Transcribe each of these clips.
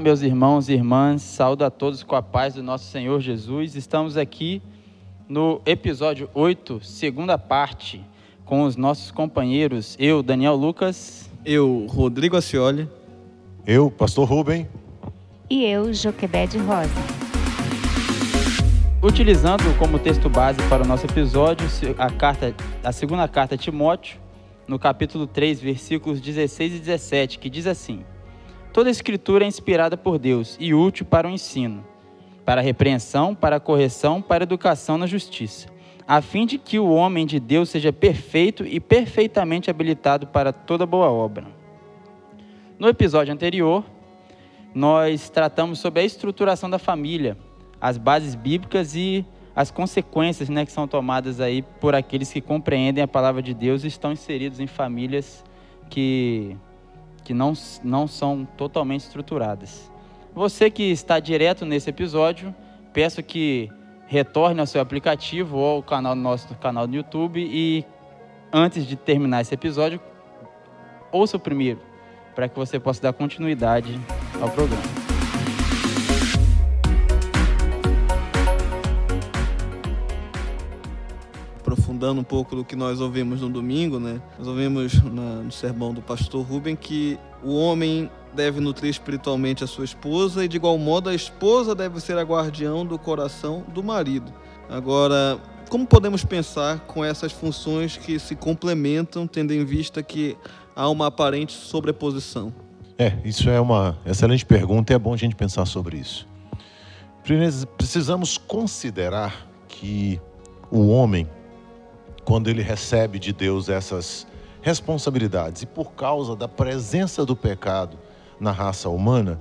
Olá, meus irmãos e irmãs, saúdo a todos com a paz do nosso Senhor Jesus. Estamos aqui no episódio 8, segunda parte, com os nossos companheiros, eu, Daniel Lucas. Eu, Rodrigo Acioli. Eu, Pastor Rubem. E eu, Joquebede Rosa. Utilizando como texto base para o nosso episódio a, carta, a segunda carta a Timóteo, no capítulo 3, versículos 16 e 17, que diz assim: Toda escritura é inspirada por Deus e útil para o ensino, para a repreensão, para a correção, para a educação na justiça, a fim de que o homem de Deus seja perfeito e perfeitamente habilitado para toda boa obra. No episódio anterior, nós tratamos sobre a estruturação da família, as bases bíblicas e as consequências né, que são tomadas aí por aqueles que compreendem a palavra de Deus e estão inseridos em famílias que que não, não são totalmente estruturadas. Você que está direto nesse episódio, peço que retorne ao seu aplicativo ou ao canal nosso canal do YouTube e antes de terminar esse episódio, ouça o primeiro, para que você possa dar continuidade ao programa. Aprofundando um pouco do que nós ouvimos no domingo, né? Nós ouvimos na, no sermão do pastor Rubem que o homem deve nutrir espiritualmente a sua esposa e de igual modo a esposa deve ser a guardião do coração do marido. Agora, como podemos pensar com essas funções que se complementam, tendo em vista que há uma aparente sobreposição? É, isso é uma excelente pergunta e é bom a gente pensar sobre isso. Precisamos considerar que o homem quando ele recebe de Deus essas responsabilidades. E por causa da presença do pecado na raça humana,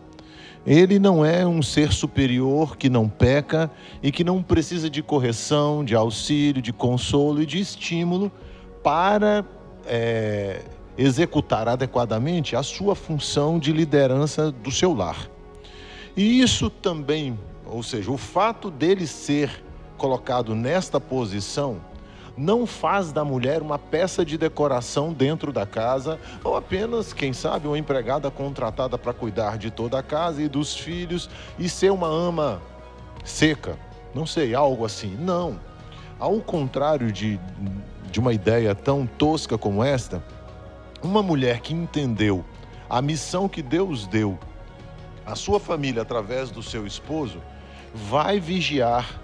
ele não é um ser superior que não peca e que não precisa de correção, de auxílio, de consolo e de estímulo para é, executar adequadamente a sua função de liderança do seu lar. E isso também, ou seja, o fato dele ser colocado nesta posição não faz da mulher uma peça de decoração dentro da casa ou apenas, quem sabe, uma empregada contratada para cuidar de toda a casa e dos filhos e ser uma ama seca. Não sei, algo assim. Não. Ao contrário de, de uma ideia tão tosca como esta, uma mulher que entendeu a missão que Deus deu à sua família através do seu esposo, vai vigiar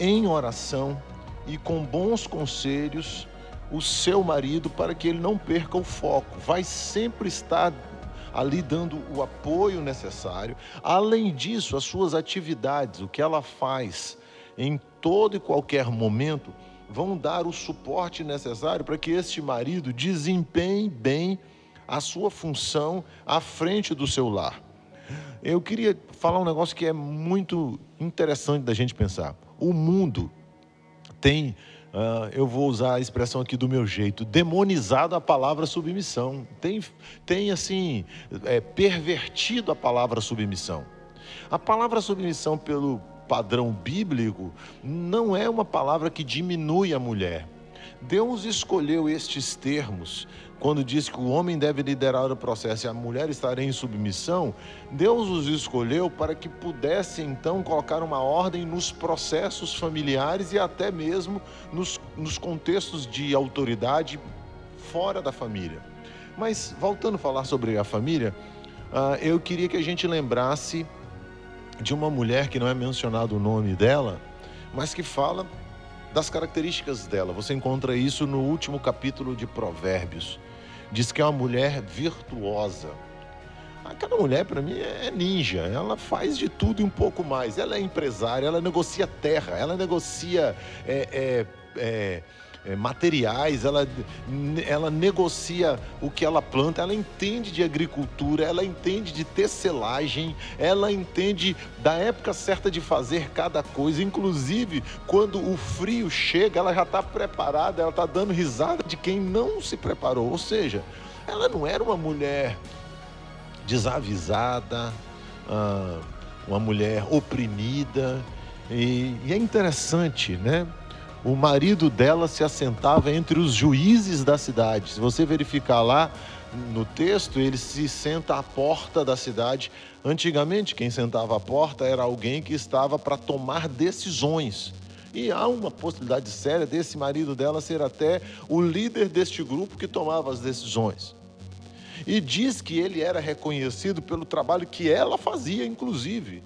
em oração e com bons conselhos o seu marido para que ele não perca o foco. Vai sempre estar ali dando o apoio necessário. Além disso, as suas atividades, o que ela faz em todo e qualquer momento, vão dar o suporte necessário para que este marido desempenhe bem a sua função à frente do seu lar. Eu queria falar um negócio que é muito interessante da gente pensar. O mundo tem, uh, eu vou usar a expressão aqui do meu jeito, demonizado a palavra submissão. Tem, tem assim, é, pervertido a palavra submissão. A palavra submissão, pelo padrão bíblico, não é uma palavra que diminui a mulher. Deus escolheu estes termos quando diz que o homem deve liderar o processo e a mulher estar em submissão, Deus os escolheu para que pudesse então colocar uma ordem nos processos familiares e até mesmo nos, nos contextos de autoridade fora da família. Mas voltando a falar sobre a família, uh, eu queria que a gente lembrasse de uma mulher que não é mencionado o nome dela, mas que fala das características dela. Você encontra isso no último capítulo de Provérbios. Diz que é uma mulher virtuosa. Aquela mulher, para mim, é ninja. Ela faz de tudo e um pouco mais. Ela é empresária, ela negocia terra, ela negocia é, é, é, é, materiais, ela, ela negocia o que ela planta, ela entende de agricultura, ela entende de tecelagem, ela entende da época certa de fazer cada coisa. Inclusive, quando o frio chega, ela já está preparada, ela está dando risada de quem não se preparou. Ou seja, ela não era uma mulher desavisada, ah, uma mulher oprimida. E, e é interessante, né? O marido dela se assentava entre os juízes da cidade. Se você verificar lá, no texto, ele se senta à porta da cidade. Antigamente, quem sentava à porta era alguém que estava para tomar decisões. E há uma possibilidade séria desse marido dela ser até o líder deste grupo que tomava as decisões. E diz que ele era reconhecido pelo trabalho que ela fazia, inclusive.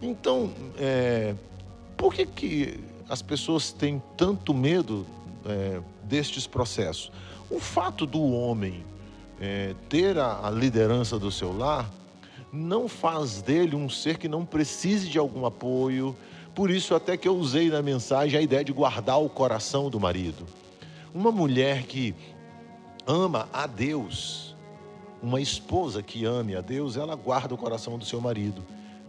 Então, é, por que, que as pessoas têm tanto medo é, destes processos? O fato do homem é, ter a, a liderança do seu lar não faz dele um ser que não precise de algum apoio. Por isso, até que eu usei na mensagem a ideia de guardar o coração do marido. Uma mulher que ama a Deus, uma esposa que ame a Deus, ela guarda o coração do seu marido.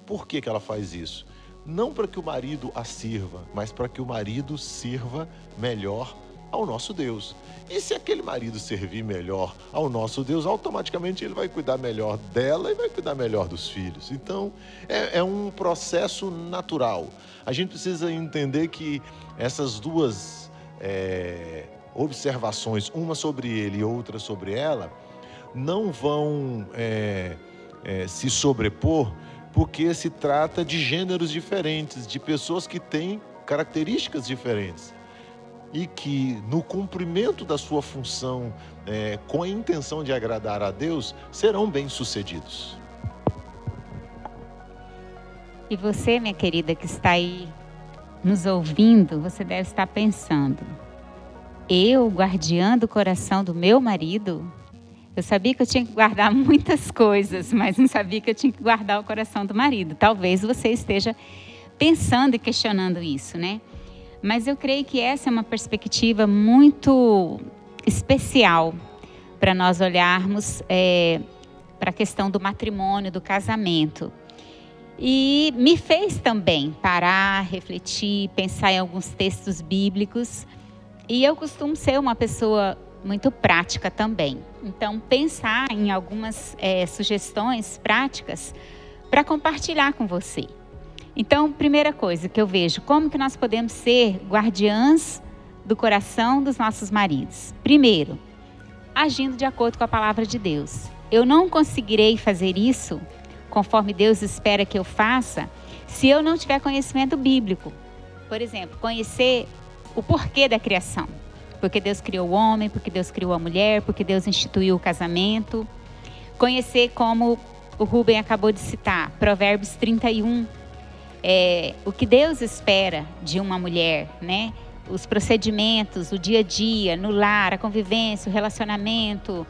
Por que, que ela faz isso? Não para que o marido a sirva, mas para que o marido sirva melhor ao nosso Deus. E se aquele marido servir melhor ao nosso Deus, automaticamente ele vai cuidar melhor dela e vai cuidar melhor dos filhos. Então, é, é um processo natural. A gente precisa entender que essas duas é, observações, uma sobre ele e outra sobre ela, não vão é, é se sobrepor porque se trata de gêneros diferentes, de pessoas que têm características diferentes e que, no cumprimento da sua função, é, com a intenção de agradar a Deus, serão bem-sucedidos. E você, minha querida, que está aí nos ouvindo, você deve estar pensando: eu, guardiã do coração do meu marido, eu sabia que eu tinha que guardar muitas coisas, mas não sabia que eu tinha que guardar o coração do marido. Talvez você esteja pensando e questionando isso, né? Mas eu creio que essa é uma perspectiva muito especial para nós olharmos é, para a questão do matrimônio, do casamento. E me fez também parar, refletir, pensar em alguns textos bíblicos. E eu costumo ser uma pessoa muito prática também. Então, pensar em algumas é, sugestões práticas para compartilhar com você. Então, primeira coisa que eu vejo, como que nós podemos ser guardiãs do coração dos nossos maridos? Primeiro, agindo de acordo com a palavra de Deus. Eu não conseguirei fazer isso conforme Deus espera que eu faça se eu não tiver conhecimento bíblico. Por exemplo, conhecer o porquê da criação porque Deus criou o homem, porque Deus criou a mulher, porque Deus instituiu o casamento. Conhecer como o Rubem acabou de citar, Provérbios 31, é, o que Deus espera de uma mulher, né? Os procedimentos, o dia a dia, no lar, a convivência, o relacionamento.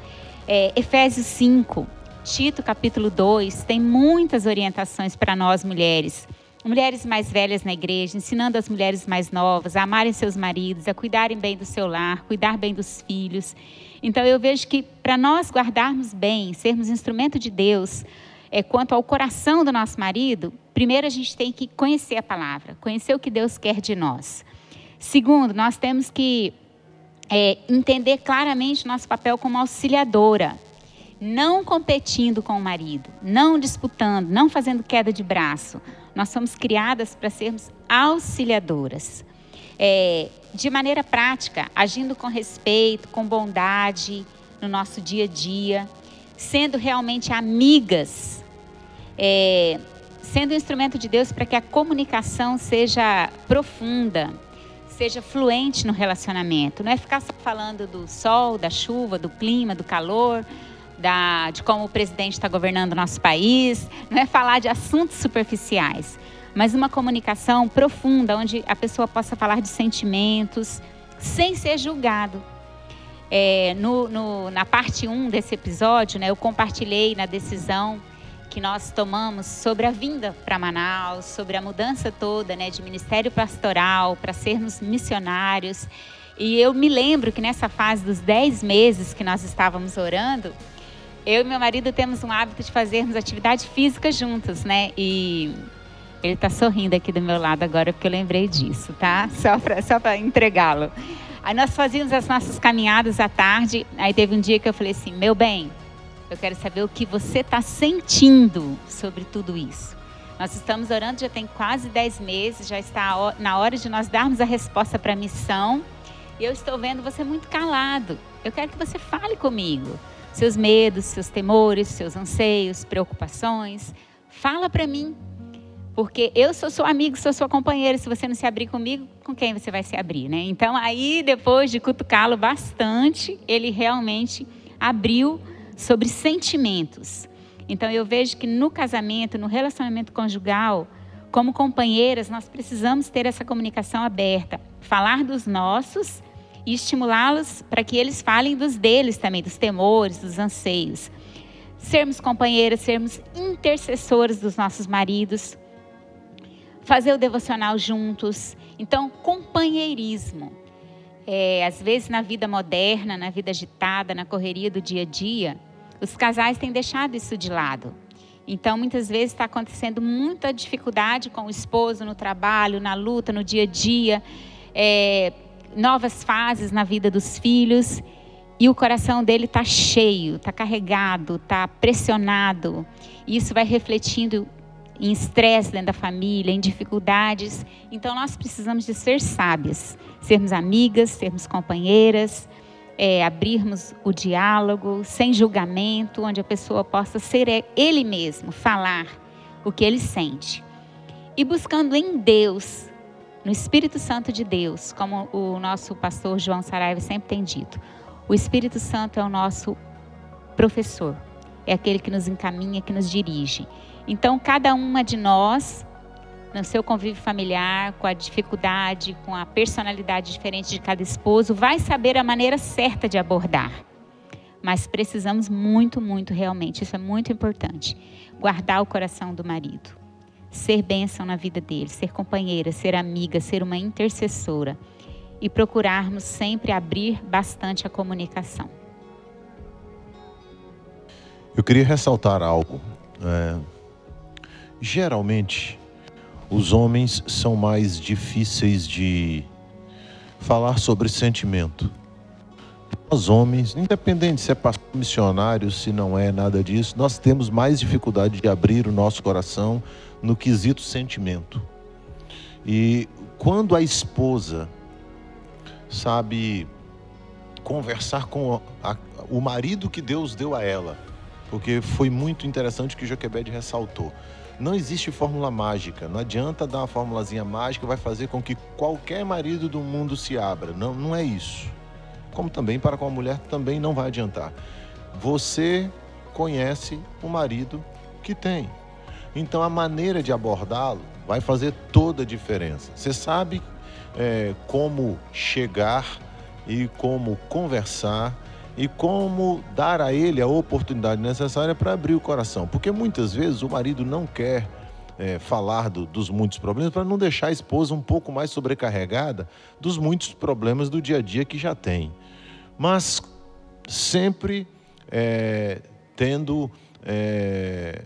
É, Efésios 5, Tito capítulo 2, tem muitas orientações para nós mulheres mulheres mais velhas na igreja, ensinando as mulheres mais novas a amarem seus maridos, a cuidarem bem do seu lar, cuidar bem dos filhos. Então eu vejo que para nós guardarmos bem, sermos instrumento de Deus, é, quanto ao coração do nosso marido, primeiro a gente tem que conhecer a palavra, conhecer o que Deus quer de nós. Segundo, nós temos que é, entender claramente nosso papel como auxiliadora, não competindo com o marido, não disputando, não fazendo queda de braço, nós somos criadas para sermos auxiliadoras. É, de maneira prática, agindo com respeito, com bondade no nosso dia a dia, sendo realmente amigas, é, sendo instrumento de Deus para que a comunicação seja profunda, seja fluente no relacionamento. Não é ficar só falando do sol, da chuva, do clima, do calor, da, de como o presidente está governando o nosso país, não é falar de assuntos superficiais, mas uma comunicação profunda, onde a pessoa possa falar de sentimentos, sem ser julgado. É, no, no, na parte 1 desse episódio, né, eu compartilhei na decisão que nós tomamos sobre a vinda para Manaus, sobre a mudança toda né, de ministério pastoral, para sermos missionários. E eu me lembro que nessa fase dos 10 meses que nós estávamos orando, eu e meu marido temos um hábito de fazermos atividade física juntos, né? E ele está sorrindo aqui do meu lado agora porque eu lembrei disso, tá? Só para só entregá-lo. Aí nós fazíamos as nossas caminhadas à tarde. Aí teve um dia que eu falei assim: meu bem, eu quero saber o que você está sentindo sobre tudo isso. Nós estamos orando já tem quase 10 meses, já está na hora de nós darmos a resposta para a missão E eu estou vendo você muito calado. Eu quero que você fale comigo. Seus medos, seus temores, seus anseios, preocupações. Fala para mim. Porque eu sou seu amigo, sou sua companheira. Se você não se abrir comigo, com quem você vai se abrir, né? Então, aí, depois de cutucá-lo bastante, ele realmente abriu sobre sentimentos. Então, eu vejo que no casamento, no relacionamento conjugal, como companheiras, nós precisamos ter essa comunicação aberta, falar dos nossos e estimulá-los para que eles falem dos deles também, dos temores, dos anseios. Sermos companheiras, sermos intercessoras dos nossos maridos, fazer o devocional juntos. Então, companheirismo. É, às vezes, na vida moderna, na vida agitada, na correria do dia a dia, os casais têm deixado isso de lado. Então, muitas vezes está acontecendo muita dificuldade com o esposo no trabalho, na luta, no dia a dia. É, novas fases na vida dos filhos e o coração dele está cheio, está carregado, está pressionado. E isso vai refletindo em estresse dentro da família, em dificuldades. Então nós precisamos de ser sábias, sermos amigas, sermos companheiras, é, abrirmos o diálogo sem julgamento, onde a pessoa possa ser ele mesmo, falar o que ele sente. E buscando em Deus no Espírito Santo de Deus, como o nosso pastor João Saraiva sempre tem dito. O Espírito Santo é o nosso professor, é aquele que nos encaminha, que nos dirige. Então, cada uma de nós, no seu convívio familiar, com a dificuldade, com a personalidade diferente de cada esposo, vai saber a maneira certa de abordar. Mas precisamos muito, muito realmente, isso é muito importante, guardar o coração do marido ser bênção na vida dele, ser companheira, ser amiga, ser uma intercessora e procurarmos sempre abrir bastante a comunicação. Eu queria ressaltar algo. É, geralmente, os homens são mais difíceis de falar sobre sentimento. Nós homens, independente se é pastor missionário, se não é nada disso, nós temos mais dificuldade de abrir o nosso coração no quesito sentimento. E quando a esposa sabe conversar com a, o marido que Deus deu a ela, porque foi muito interessante que Joquebed ressaltou. Não existe fórmula mágica, não adianta dar uma formulazinha mágica vai fazer com que qualquer marido do mundo se abra. Não, não é isso. Como também para com a mulher também não vai adiantar. Você conhece o marido que tem. Então a maneira de abordá-lo vai fazer toda a diferença. Você sabe é, como chegar e como conversar e como dar a ele a oportunidade necessária para abrir o coração. Porque muitas vezes o marido não quer é, falar do, dos muitos problemas para não deixar a esposa um pouco mais sobrecarregada dos muitos problemas do dia a dia que já tem. Mas sempre é, tendo é,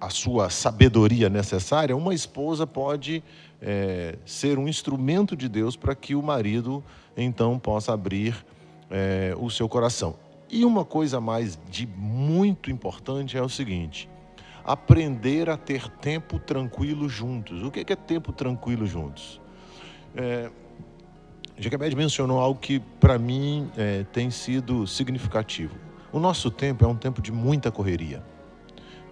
a sua sabedoria necessária, uma esposa pode é, ser um instrumento de Deus para que o marido então possa abrir é, o seu coração. E uma coisa mais de muito importante é o seguinte: aprender a ter tempo tranquilo juntos. O que é tempo tranquilo juntos? É, Jacobed mencionou algo que para mim é, tem sido significativo. O nosso tempo é um tempo de muita correria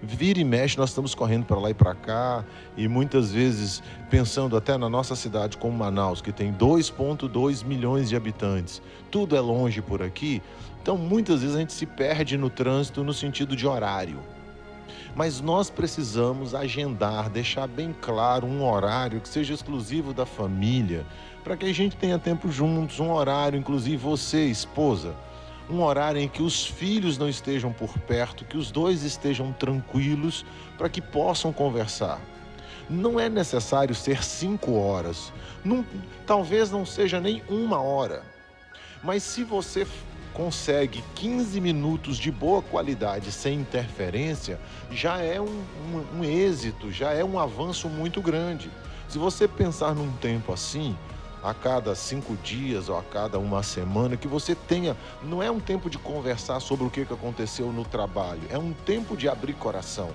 vira e mexe, nós estamos correndo para lá e para cá, e muitas vezes pensando até na nossa cidade como Manaus, que tem 2,2 milhões de habitantes, tudo é longe por aqui, então muitas vezes a gente se perde no trânsito no sentido de horário. Mas nós precisamos agendar, deixar bem claro um horário que seja exclusivo da família, para que a gente tenha tempo juntos, um horário, inclusive você, esposa um horário em que os filhos não estejam por perto, que os dois estejam tranquilos para que possam conversar. Não é necessário ser cinco horas, não, talvez não seja nem uma hora, mas se você consegue 15 minutos de boa qualidade sem interferência, já é um, um, um êxito, já é um avanço muito grande. Se você pensar num tempo assim, a cada cinco dias ou a cada uma semana, que você tenha, não é um tempo de conversar sobre o que aconteceu no trabalho, é um tempo de abrir coração.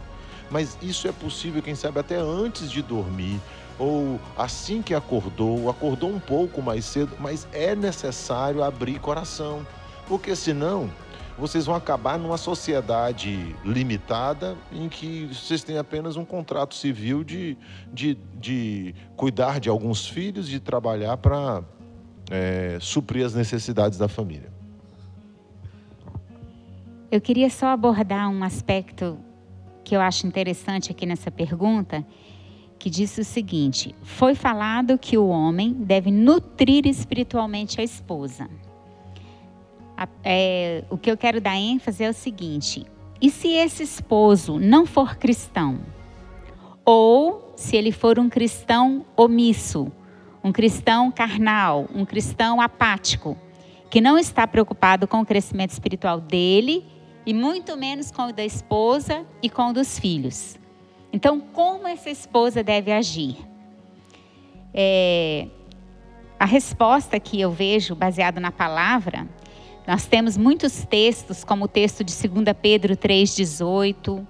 Mas isso é possível, quem sabe, até antes de dormir, ou assim que acordou, acordou um pouco mais cedo, mas é necessário abrir coração, porque senão vocês vão acabar numa sociedade limitada em que vocês têm apenas um contrato civil de, de, de cuidar de alguns filhos, de trabalhar para é, suprir as necessidades da família. Eu queria só abordar um aspecto que eu acho interessante aqui nessa pergunta, que diz o seguinte: foi falado que o homem deve nutrir espiritualmente a esposa. É, o que eu quero dar ênfase é o seguinte: e se esse esposo não for cristão? Ou se ele for um cristão omisso, um cristão carnal, um cristão apático, que não está preocupado com o crescimento espiritual dele e muito menos com o da esposa e com o dos filhos. Então, como essa esposa deve agir? É, a resposta que eu vejo, baseado na palavra, nós temos muitos textos, como o texto de 2 Pedro 3,18,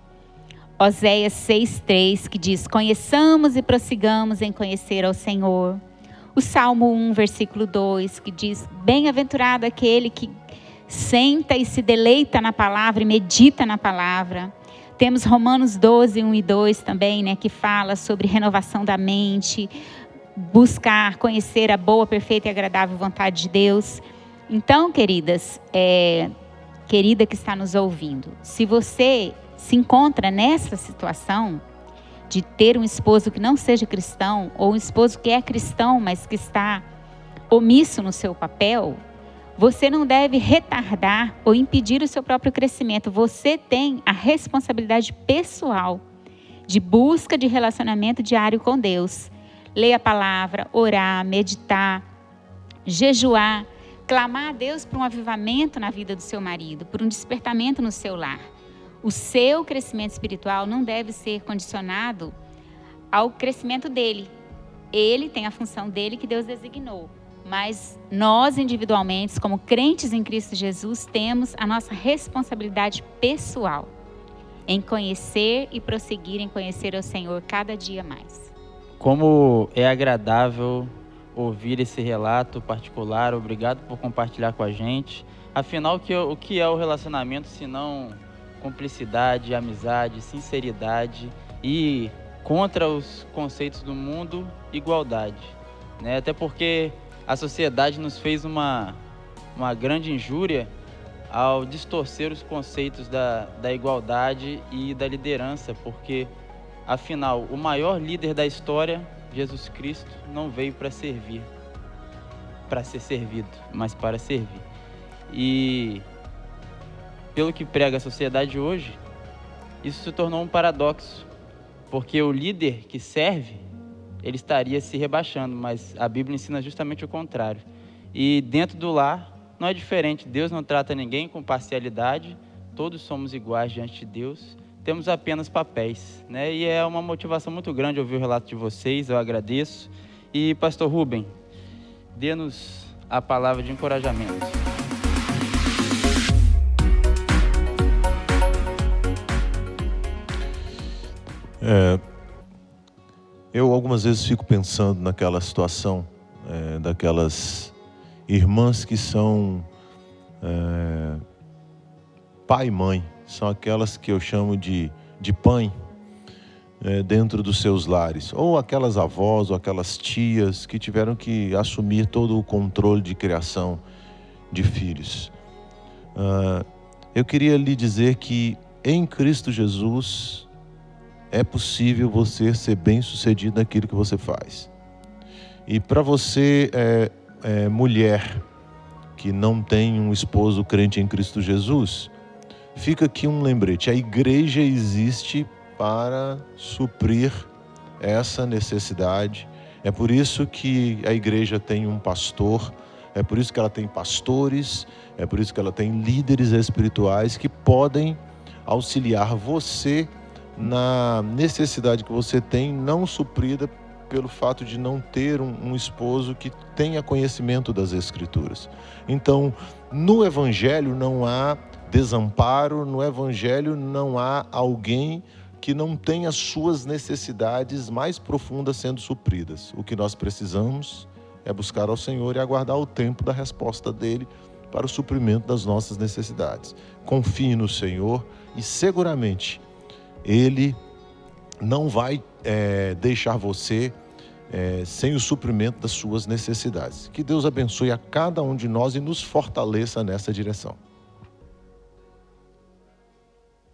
Oséias 6,3, que diz: Conheçamos e prossigamos em conhecer ao Senhor. O Salmo 1, versículo 2, que diz: Bem-aventurado aquele que senta e se deleita na palavra e medita na palavra. Temos Romanos 12, 1 e 2 também, né, que fala sobre renovação da mente, buscar conhecer a boa, perfeita e agradável vontade de Deus. Então, queridas, é, querida que está nos ouvindo, se você se encontra nessa situação de ter um esposo que não seja cristão, ou um esposo que é cristão, mas que está omisso no seu papel, você não deve retardar ou impedir o seu próprio crescimento. Você tem a responsabilidade pessoal de busca de relacionamento diário com Deus. Ler a palavra, orar, meditar, jejuar, clamar a Deus por um avivamento na vida do seu marido, por um despertamento no seu lar. O seu crescimento espiritual não deve ser condicionado ao crescimento dele. Ele tem a função dele que Deus designou mas nós individualmente, como crentes em Cristo Jesus, temos a nossa responsabilidade pessoal em conhecer e prosseguir em conhecer o Senhor cada dia mais. Como é agradável ouvir esse relato particular. Obrigado por compartilhar com a gente. Afinal, o que é o relacionamento se não cumplicidade, amizade, sinceridade e contra os conceitos do mundo, igualdade. Né? Até porque a sociedade nos fez uma, uma grande injúria ao distorcer os conceitos da, da igualdade e da liderança, porque, afinal, o maior líder da história, Jesus Cristo, não veio para servir, para ser servido, mas para servir. E, pelo que prega a sociedade hoje, isso se tornou um paradoxo, porque o líder que serve ele estaria se rebaixando, mas a Bíblia ensina justamente o contrário. E dentro do lar não é diferente. Deus não trata ninguém com parcialidade, todos somos iguais diante de Deus, temos apenas papéis. Né? E é uma motivação muito grande ouvir o relato de vocês, eu agradeço. E, Pastor Rubem, dê-nos a palavra de encorajamento. É, eu algumas vezes fico pensando naquela situação é, daquelas irmãs que são é, pai e mãe, são aquelas que eu chamo de, de pai é, dentro dos seus lares, ou aquelas avós ou aquelas tias que tiveram que assumir todo o controle de criação de filhos. Ah, eu queria lhe dizer que em Cristo Jesus é possível você ser bem sucedido naquilo que você faz. E para você, é, é, mulher, que não tem um esposo crente em Cristo Jesus, fica aqui um lembrete: a igreja existe para suprir essa necessidade. É por isso que a igreja tem um pastor, é por isso que ela tem pastores, é por isso que ela tem líderes espirituais que podem auxiliar você na necessidade que você tem não suprida pelo fato de não ter um, um, esposo que tenha conhecimento das Escrituras. Então, no Evangelho não há desamparo, no Evangelho não há alguém que não as suas necessidades mais profundas sendo supridas. O que nós precisamos é buscar ao Senhor e aguardar o tempo da resposta dele para o suprimento das nossas necessidades. Confie no Senhor e seguramente Ele não vai é, deixar você é, sem o suprimento das suas necessidades. Que Deus abençoe a cada um de nós e nos fortaleça nessa direção.